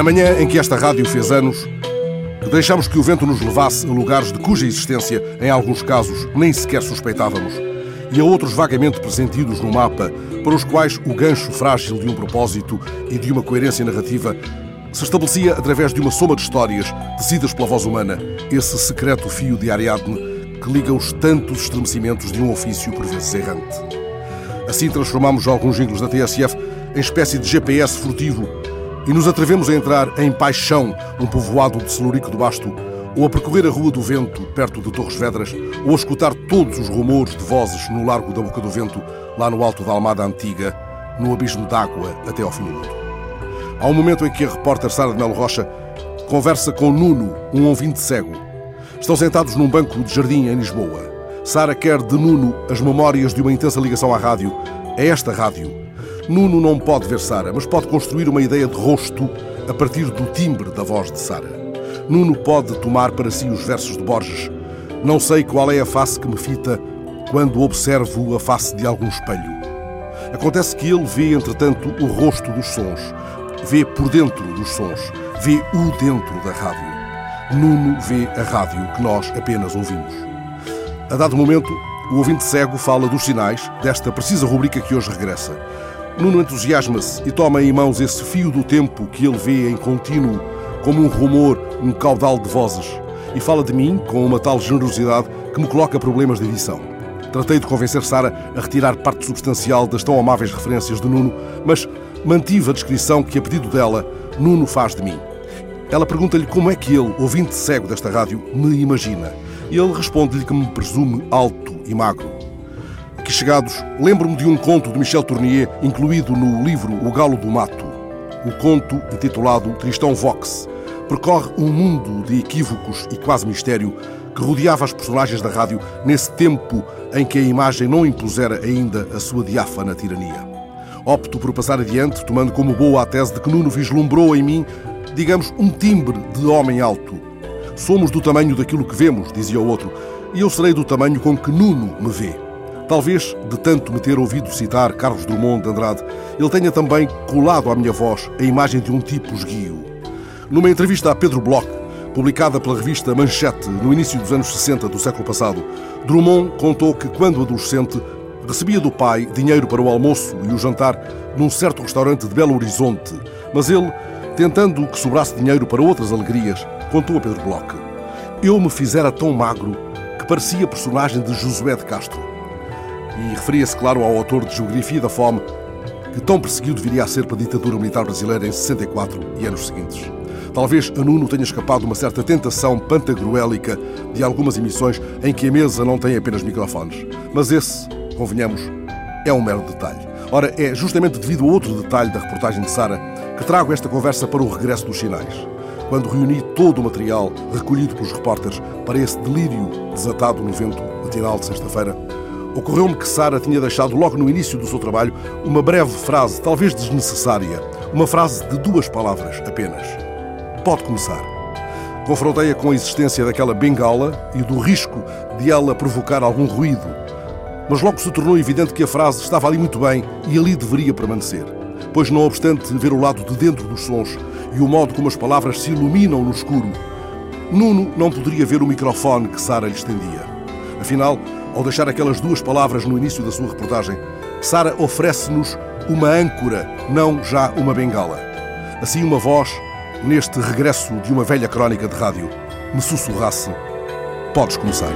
Na manhã em que esta rádio fez anos, deixámos que o vento nos levasse a lugares de cuja existência, em alguns casos, nem sequer suspeitávamos, e a outros vagamente presentidos no mapa, para os quais o gancho frágil de um propósito e de uma coerência narrativa se estabelecia através de uma soma de histórias tecidas pela voz humana, esse secreto fio de Ariadne que liga os tantos estremecimentos de um ofício por vezes errante. Assim transformamos alguns jingles da TSF em espécie de GPS furtivo e nos atrevemos a entrar em Paixão, um povoado de Celurico do Basto, ou a percorrer a Rua do Vento, perto de Torres Vedras, ou a escutar todos os rumores de vozes no Largo da Boca do Vento, lá no alto da Almada Antiga, no abismo d'água até ao fim do mundo. Há um momento em que a repórter Sara de Melo Rocha conversa com Nuno, um ouvinte cego. Estão sentados num banco de jardim em Lisboa. Sara quer de Nuno as memórias de uma intensa ligação à rádio. É esta rádio. Nuno não pode ver Sara, mas pode construir uma ideia de rosto a partir do timbre da voz de Sara. Nuno pode tomar para si os versos de Borges. Não sei qual é a face que me fita quando observo a face de algum espelho. Acontece que ele vê, entretanto, o rosto dos sons, vê por dentro dos sons, vê o dentro da rádio. Nuno vê a rádio que nós apenas ouvimos. A dado momento, o ouvinte cego fala dos sinais desta precisa rubrica que hoje regressa. Nuno entusiasma-se e toma em mãos esse fio do tempo que ele vê em contínuo, como um rumor, um caudal de vozes, e fala de mim com uma tal generosidade que me coloca problemas de edição. Tratei de convencer Sara a retirar parte substancial das tão amáveis referências de Nuno, mas mantive a descrição que, a pedido dela, Nuno faz de mim. Ela pergunta-lhe como é que ele, ouvinte cego desta rádio, me imagina. E ele responde-lhe que me presume alto e magro. Aqui chegados, lembro-me de um conto de Michel Tournier, incluído no livro O Galo do Mato. O conto, intitulado Tristão Vox, percorre um mundo de equívocos e quase mistério que rodeava as personagens da rádio nesse tempo em que a imagem não impusera ainda a sua diáfana tirania. Opto por passar adiante, tomando como boa a tese de que Nuno vislumbrou em mim, digamos, um timbre de homem alto. Somos do tamanho daquilo que vemos, dizia o outro, e eu serei do tamanho com que Nuno me vê. Talvez, de tanto me ter ouvido citar Carlos Drummond de Andrade, ele tenha também colado à minha voz a imagem de um tipo esguio. Numa entrevista a Pedro Bloch, publicada pela revista Manchete no início dos anos 60 do século passado, Drummond contou que, quando adolescente, recebia do pai dinheiro para o almoço e o jantar num certo restaurante de Belo Horizonte, mas ele, tentando que sobrasse dinheiro para outras alegrias, contou a Pedro Bloch: Eu me fizera tão magro que parecia personagem de Josué de Castro. E referia-se, claro, ao autor de Geografia da Fome, que tão perseguido viria a ser pela ditadura militar brasileira em 64 e anos seguintes. Talvez a Nuno tenha escapado uma certa tentação pantagruélica de algumas emissões em que a mesa não tem apenas microfones. Mas esse, convenhamos, é um mero detalhe. Ora, é justamente devido a outro detalhe da reportagem de Sara que trago esta conversa para o regresso dos sinais. Quando reuni todo o material recolhido pelos repórteres para esse delírio desatado no vento matinal de sexta-feira, ocorreu-me que Sara tinha deixado logo no início do seu trabalho uma breve frase, talvez desnecessária, uma frase de duas palavras apenas. Pode começar. Confrontei-a com a existência daquela bengala e do risco de ela provocar algum ruído. Mas logo se tornou evidente que a frase estava ali muito bem e ali deveria permanecer. Pois, não obstante ver o lado de dentro dos sons e o modo como as palavras se iluminam no escuro, Nuno não poderia ver o microfone que Sara lhe estendia. Afinal, ao deixar aquelas duas palavras no início da sua reportagem, Sara oferece-nos uma âncora, não já uma bengala. Assim, uma voz, neste regresso de uma velha crónica de rádio, me sussurrasse: Podes começar.